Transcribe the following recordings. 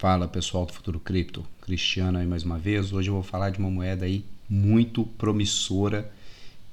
Fala pessoal do Futuro Cripto, Cristiano aí mais uma vez. Hoje eu vou falar de uma moeda aí muito promissora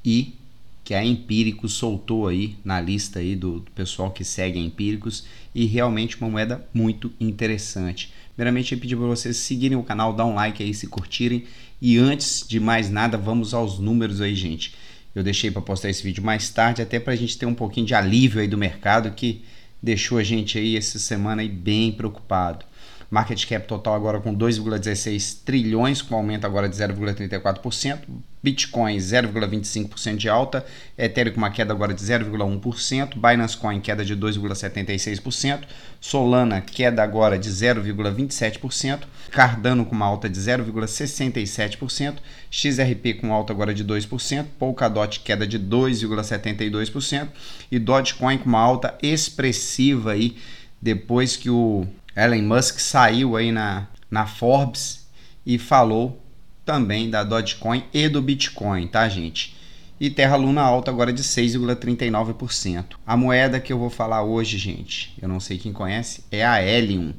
e que a Empíricos soltou aí na lista aí do, pessoal que segue a Empíricos e realmente uma moeda muito interessante. Primeiramente eu pedi para vocês seguirem o canal, dar um like aí se curtirem e antes de mais nada vamos aos números aí gente. Eu deixei para postar esse vídeo mais tarde até para a gente ter um pouquinho de alívio aí do mercado que deixou a gente aí essa semana aí bem preocupado. Market cap total agora com 2,16 trilhões, com aumento agora de 0,34%. Bitcoin 0,25% de alta, Ethereum com uma queda agora de 0,1%, Binance Coin queda de 2,76%, Solana queda agora de 0,27%, Cardano com uma alta de 0,67%, XRP com alta agora de 2%, Polkadot queda de 2,72% e Dogecoin com uma alta expressiva aí depois que o Elon Musk saiu aí na, na Forbes e falou também da Dogecoin e do Bitcoin, tá, gente? E Terra Luna alta agora de 6,39%. A moeda que eu vou falar hoje, gente, eu não sei quem conhece, é a Helium,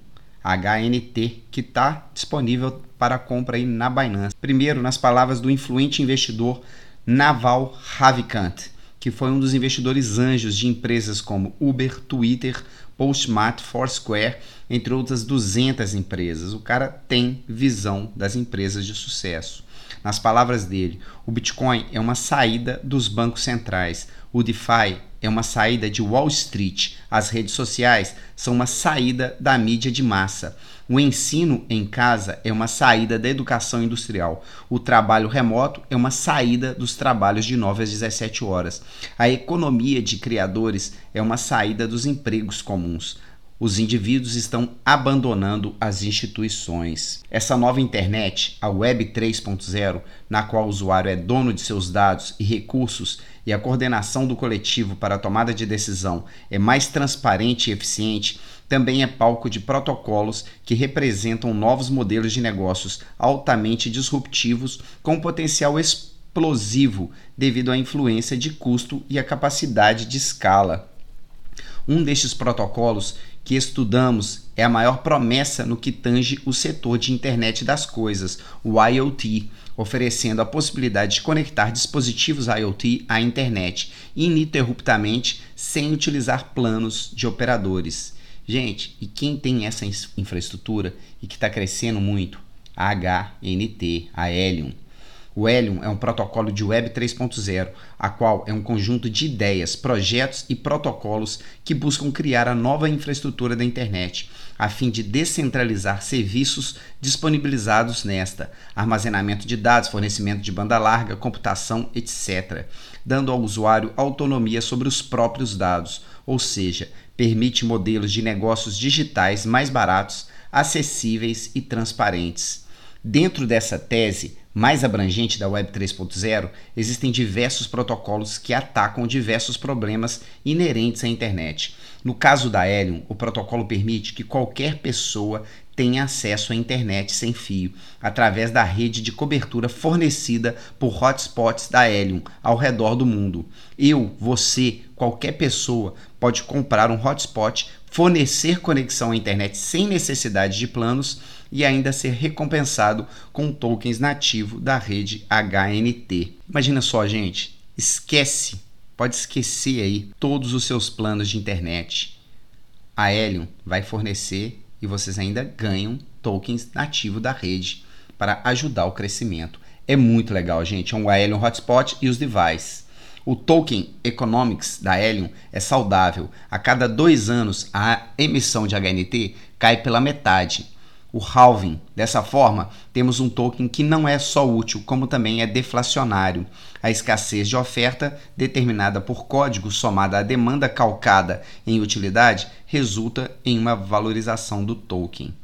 HNT, que está disponível para compra aí na Binance. Primeiro, nas palavras do influente investidor Naval Ravikant, que foi um dos investidores anjos de empresas como Uber, Twitter, Postmat, Foursquare, entre outras 200 empresas. O cara tem visão das empresas de sucesso. Nas palavras dele, o Bitcoin é uma saída dos bancos centrais, o DeFi é uma saída de Wall Street, as redes sociais são uma saída da mídia de massa. O ensino em casa é uma saída da educação industrial. O trabalho remoto é uma saída dos trabalhos de 9 às 17 horas. A economia de criadores é uma saída dos empregos comuns. Os indivíduos estão abandonando as instituições. Essa nova internet, a Web 3.0, na qual o usuário é dono de seus dados e recursos e a coordenação do coletivo para a tomada de decisão é mais transparente e eficiente, também é palco de protocolos que representam novos modelos de negócios altamente disruptivos com potencial explosivo devido à influência de custo e à capacidade de escala. Um destes protocolos que estudamos é a maior promessa no que tange o setor de internet das coisas, o IoT, oferecendo a possibilidade de conectar dispositivos IoT à internet ininterruptamente sem utilizar planos de operadores. Gente, e quem tem essa infraestrutura e que está crescendo muito? A HNT, a Helium. O Helium é um protocolo de Web 3.0, a qual é um conjunto de ideias, projetos e protocolos que buscam criar a nova infraestrutura da internet, a fim de descentralizar serviços disponibilizados nesta, armazenamento de dados, fornecimento de banda larga, computação, etc., dando ao usuário autonomia sobre os próprios dados, ou seja, permite modelos de negócios digitais mais baratos, acessíveis e transparentes. Dentro dessa tese, mais abrangente da Web 3.0, existem diversos protocolos que atacam diversos problemas inerentes à internet. No caso da Helium, o protocolo permite que qualquer pessoa tenha acesso à internet sem fio, através da rede de cobertura fornecida por hotspots da Helium ao redor do mundo. Eu, você, qualquer pessoa pode comprar um hotspot, fornecer conexão à internet sem necessidade de planos e ainda ser recompensado com tokens nativo da rede HNT. Imagina só, gente, esquece, pode esquecer aí todos os seus planos de internet. A Helium vai fornecer e vocês ainda ganham tokens nativo da rede para ajudar o crescimento. É muito legal, gente. É um Helium Hotspot e os devices. O token Economics da Helium é saudável. A cada dois anos, a emissão de HNT cai pela metade o halving. Dessa forma, temos um token que não é só útil, como também é deflacionário. A escassez de oferta, determinada por código somada à demanda calcada em utilidade, resulta em uma valorização do token.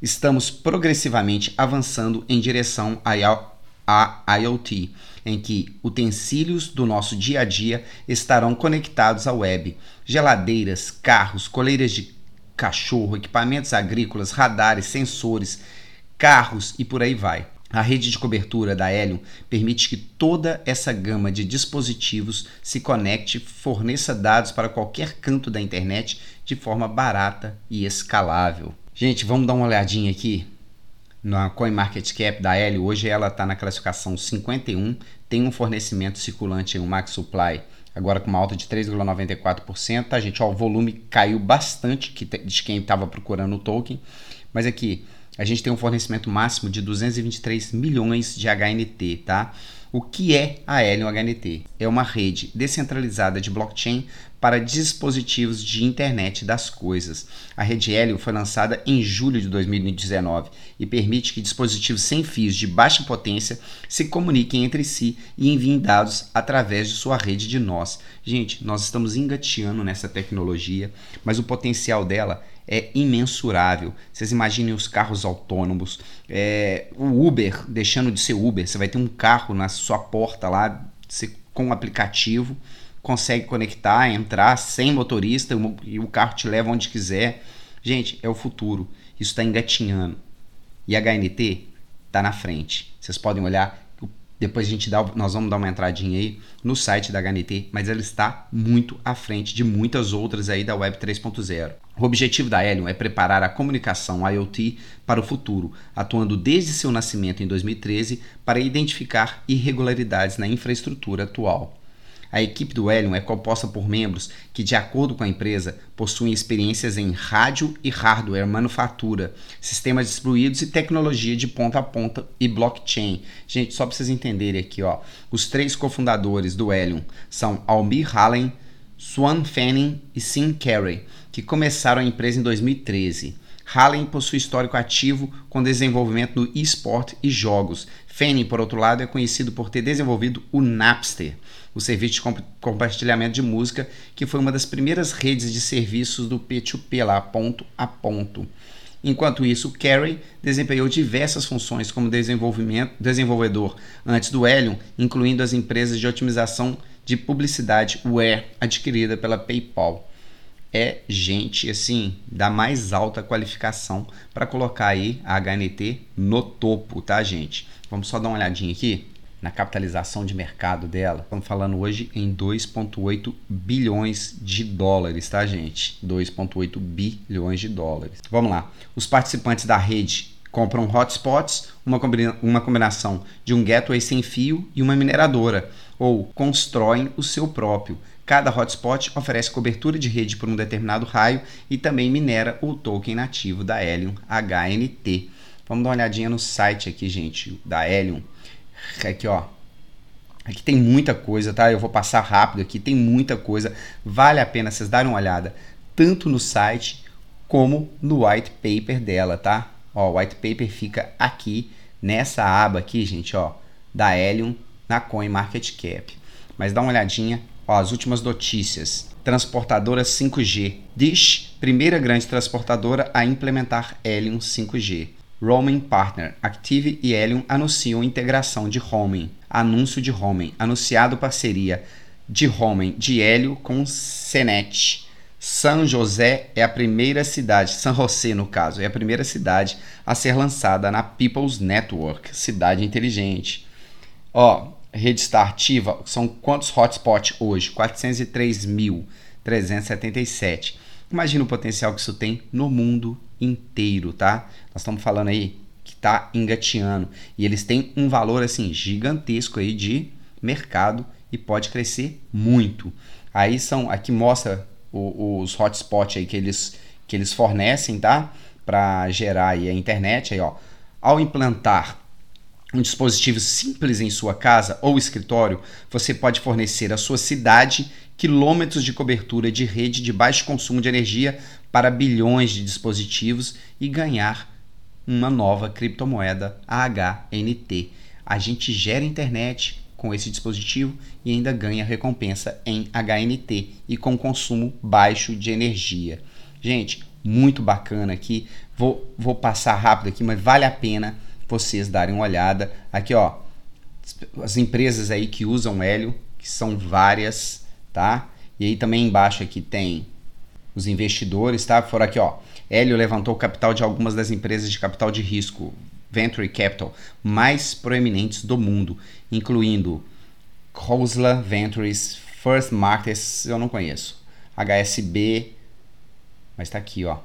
Estamos progressivamente avançando em direção a IoT, em que utensílios do nosso dia a dia estarão conectados à web. Geladeiras, carros, coleiras de cachorro, equipamentos agrícolas, radares, sensores, carros e por aí vai. A rede de cobertura da Helium permite que toda essa gama de dispositivos se conecte forneça dados para qualquer canto da internet de forma barata e escalável. Gente, vamos dar uma olhadinha aqui na CoinMarketCap da Helio. Hoje ela está na classificação 51, tem um fornecimento circulante em um max supply agora com uma alta de 3,94%, tá, gente? Ó, o volume caiu bastante de quem estava procurando o token, mas aqui a gente tem um fornecimento máximo de 223 milhões de HNT, tá? O que é a Helium HNT? É uma rede descentralizada de blockchain para dispositivos de internet das coisas. A rede Helium foi lançada em julho de 2019 e permite que dispositivos sem fios de baixa potência se comuniquem entre si e enviem dados através de sua rede de nós. Gente, nós estamos engateando nessa tecnologia, mas o potencial dela é imensurável. Vocês imaginem os carros autônomos, é, o Uber deixando de ser Uber, você vai ter um carro na sua porta lá você, com um aplicativo, consegue conectar, entrar sem motorista e o carro te leva onde quiser. Gente, é o futuro. Isso está engatinhando. E a HNT está na frente. Vocês podem olhar depois a gente dá, nós vamos dar uma entradinha aí no site da HNT, mas ela está muito à frente de muitas outras aí da Web 3.0. O objetivo da Helium é preparar a comunicação IoT para o futuro, atuando desde seu nascimento em 2013 para identificar irregularidades na infraestrutura atual. A equipe do Helium é composta por membros que, de acordo com a empresa, possuem experiências em rádio e hardware, manufatura, sistemas distribuídos e tecnologia de ponta a ponta e blockchain. Gente, só para vocês entenderem aqui, ó, os três cofundadores do Helium são Almir Hallen, Swan Fanning e Sim Carey, que começaram a empresa em 2013. Hallen possui histórico ativo com desenvolvimento no eSport e jogos. Fanning, por outro lado, é conhecido por ter desenvolvido o Napster, o serviço de compartilhamento de música, que foi uma das primeiras redes de serviços do P2P lá, ponto a ponto. Enquanto isso, Carey desempenhou diversas funções como desenvolvedor antes do Helium, incluindo as empresas de otimização de publicidade Ware, adquirida pela PayPal. É gente assim da mais alta qualificação para colocar aí a HNT no topo, tá, gente? Vamos só dar uma olhadinha aqui na capitalização de mercado dela. Estamos falando hoje em 2,8 bilhões de dólares, tá, gente? 2,8 bilhões de dólares. Vamos lá. Os participantes da rede compram hotspots, uma, combina uma combinação de um gateway sem fio e uma mineradora, ou constroem o seu próprio. Cada hotspot oferece cobertura de rede por um determinado raio e também minera o token nativo da Helium HNT. Vamos dar uma olhadinha no site aqui, gente, da Helium. Aqui, ó. Aqui tem muita coisa, tá? Eu vou passar rápido aqui, tem muita coisa. Vale a pena vocês darem uma olhada, tanto no site como no white paper dela, tá? Ó, o white paper fica aqui nessa aba aqui, gente, ó, da Helium na CoinMarketCap. Mas dá uma olhadinha, ó, as últimas notícias. Transportadora 5G. Dish, primeira grande transportadora a implementar Helium 5G. Roaming Partner. Active e Helium anunciam integração de roaming. Anúncio de roaming. Anunciado parceria de roaming de Hélio com Senet. São José é a primeira cidade, San José no caso, é a primeira cidade a ser lançada na People's Network, cidade inteligente. Ó, rede está ativa, são quantos hotspots hoje? 403.377. Imagina o potencial que isso tem no mundo inteiro, tá? Nós estamos falando aí que está engateando e eles têm um valor assim gigantesco aí de mercado e pode crescer muito. Aí são aqui mostra o, os hotspots aí que eles que eles fornecem, tá? Para gerar aí a internet aí, ó. Ao implantar um dispositivo simples em sua casa ou escritório, você pode fornecer à sua cidade quilômetros de cobertura de rede de baixo consumo de energia para bilhões de dispositivos e ganhar uma nova criptomoeda HNT. A gente gera internet com esse dispositivo e ainda ganha recompensa em HNT e com consumo baixo de energia. Gente, muito bacana aqui. Vou, vou passar rápido aqui, mas vale a pena vocês darem uma olhada. Aqui, ó, as empresas aí que usam hélio, que são várias, tá? E aí também embaixo aqui tem os investidores, tá? Fora aqui, ó. Hélio levantou capital de algumas das empresas de capital de risco, Venture Capital, mais proeminentes do mundo, incluindo Khosla Ventures, First Markets, eu não conheço, HSB, mas tá aqui, ó.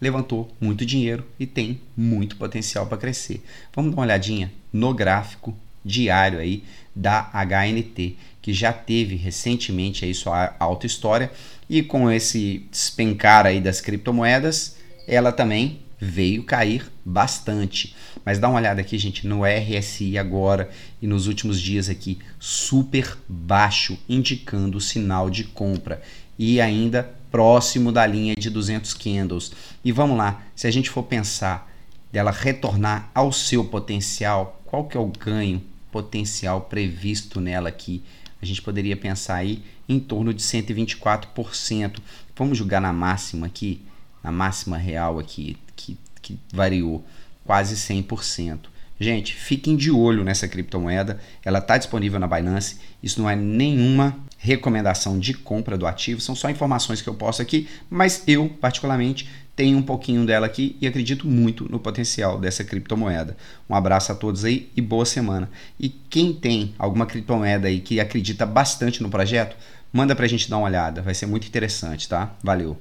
Levantou muito dinheiro e tem muito potencial para crescer. Vamos dar uma olhadinha no gráfico diário aí da HNT, que já teve recentemente aí sua alta história e com esse despencar aí das criptomoedas, ela também veio cair bastante. Mas dá uma olhada aqui, gente, no RSI agora e nos últimos dias aqui, super baixo, indicando sinal de compra e ainda próximo da linha de 200 candles. E vamos lá, se a gente for pensar dela retornar ao seu potencial, qual que é o ganho potencial previsto nela aqui? A gente poderia pensar aí em torno de 124%. Vamos jogar na máxima aqui, na máxima real aqui, que, que variou quase 100%. Gente, fiquem de olho nessa criptomoeda. Ela está disponível na Binance. Isso não é nenhuma recomendação de compra do ativo, são só informações que eu posso aqui, mas eu, particularmente, tenho um pouquinho dela aqui e acredito muito no potencial dessa criptomoeda. Um abraço a todos aí e boa semana. E quem tem alguma criptomoeda aí que acredita bastante no projeto, manda para a gente dar uma olhada, vai ser muito interessante, tá? Valeu!